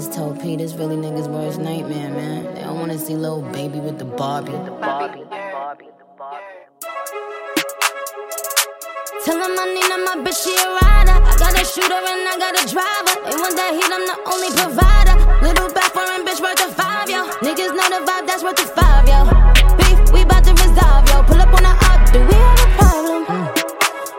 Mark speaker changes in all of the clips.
Speaker 1: just told Pete it's really niggas' worst nightmare, man. They don't wanna see Lil Baby with the Barbie. The Barbie. The Barbie. The Barbie.
Speaker 2: Tell him I need my bitch, she a rider. I got a shooter and I got a driver. They want that heat, I'm the only provider. Little back foreign bitch worth of five, yo. Niggas know the vibe, that's worth the five, yo. Beef, we bout to resolve, yo. Pull up on the op, do we have a problem?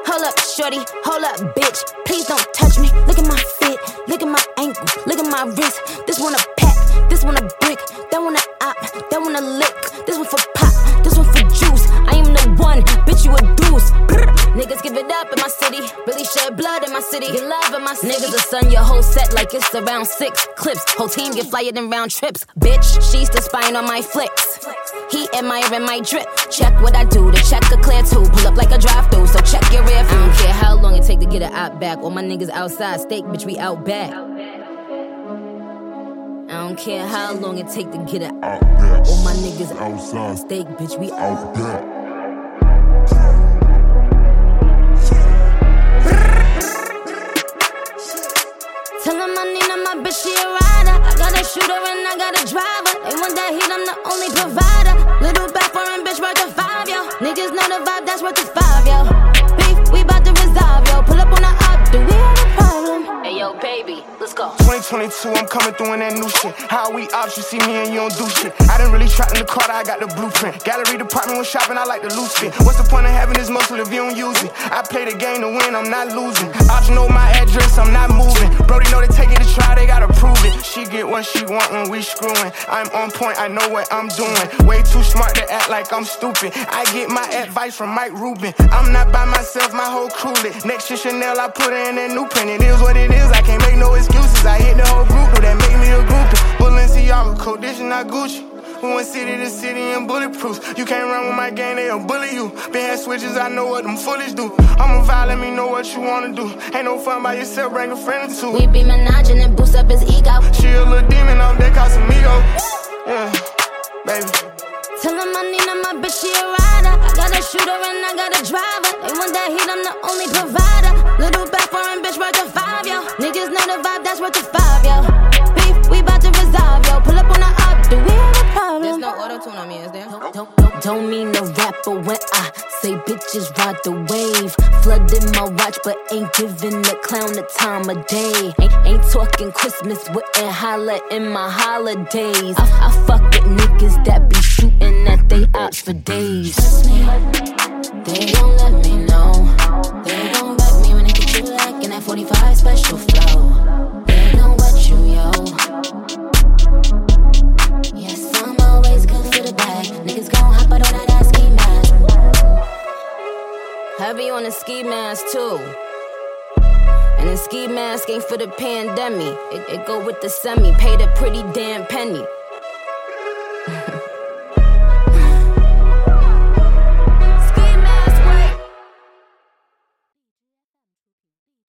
Speaker 2: Hold up, shorty, hold up, bitch. Please don't touch me. Look at my fit, look at my ankle, look at my wrist. This one a pack, this one a brick, that one a op, that one a lick. This one for pop, this one for juice. I am the one, bitch, you a deuce. Brr. Niggas give it up in my city, really shed blood in my city, get love in my city. Niggas will sun your whole set like it's around six clips. Whole team get flyer than round trips. Bitch, she's the spine on my flicks. He admiring my drip. Check what I do, the check a clear too. Pull up like a drive through, so check your rear view. I don't care how long it take to get it out back. All my niggas outside, steak, bitch, we out back. I don't care how long it take to get it out. All my niggas outside, steak, bitch, we out back. Tell him I need my bitch, she a rider. I got a shooter and I got a driver. They want that heat, I'm the only provider. Little back foreign bitch worth of five, yo. Niggas know the vibe, that's worth the five,
Speaker 3: 22, I'm coming through in that new shit. How we ops, you see me and you don't do shit. I didn't really trap in the car, I got the blueprint. Gallery department was shopping, I like the loose fit. What's the point of having this muscle if you don't use it? I play the game to win, I'm not losing. Ops, know my address, I'm not moving she want when we screwing. I'm on point, I know what I'm doing. Way too smart to act like I'm stupid. I get my advice from Mike Rubin. I'm not by myself, my whole crew lit. Next to Chanel, I put in a new print. It is what it is, I can't make no excuses. I hit the whole group, that make me a groupie. Balenciaga, coat, this is not Gucci. We went city to city and bulletproof. You can't run with my gang, they'll bully you. Been had switches, I know what them foolish do. I'm a vibe, let me know what you wanna do. Ain't no fun by yourself, bring a friend or two.
Speaker 2: We be menaging and boost up his ego.
Speaker 3: She a little
Speaker 2: shooter and I got a driver. They want that heat, I'm the only provider. Little back foreign bitch worth of five, yo. Niggas know the vibe, that's worth the five, yo. Beef, we bout to resolve, yo. Pull up on the op, do we have a
Speaker 1: There's
Speaker 2: problem?
Speaker 1: no auto tune on me, is there?
Speaker 2: Don't, don't, don't mean no rapper when I say bitches ride the wave. Flooding my watch, but ain't giving the clown the time of day. Ain't, ain't talking Christmas, wouldn't holla in my holidays. I, I fuck with niggas that be at they ops for days. They don't let me know. They don't back me when they get you like in that 45 special flow. They gon' wet you, yo. Yes, I'm always good for the bag. Niggas gon' hop out on that ass ski mask. Heavy on the ski mask too. And the ski mask ain't for the pandemic. It, it go with the semi. Paid a pretty damn penny.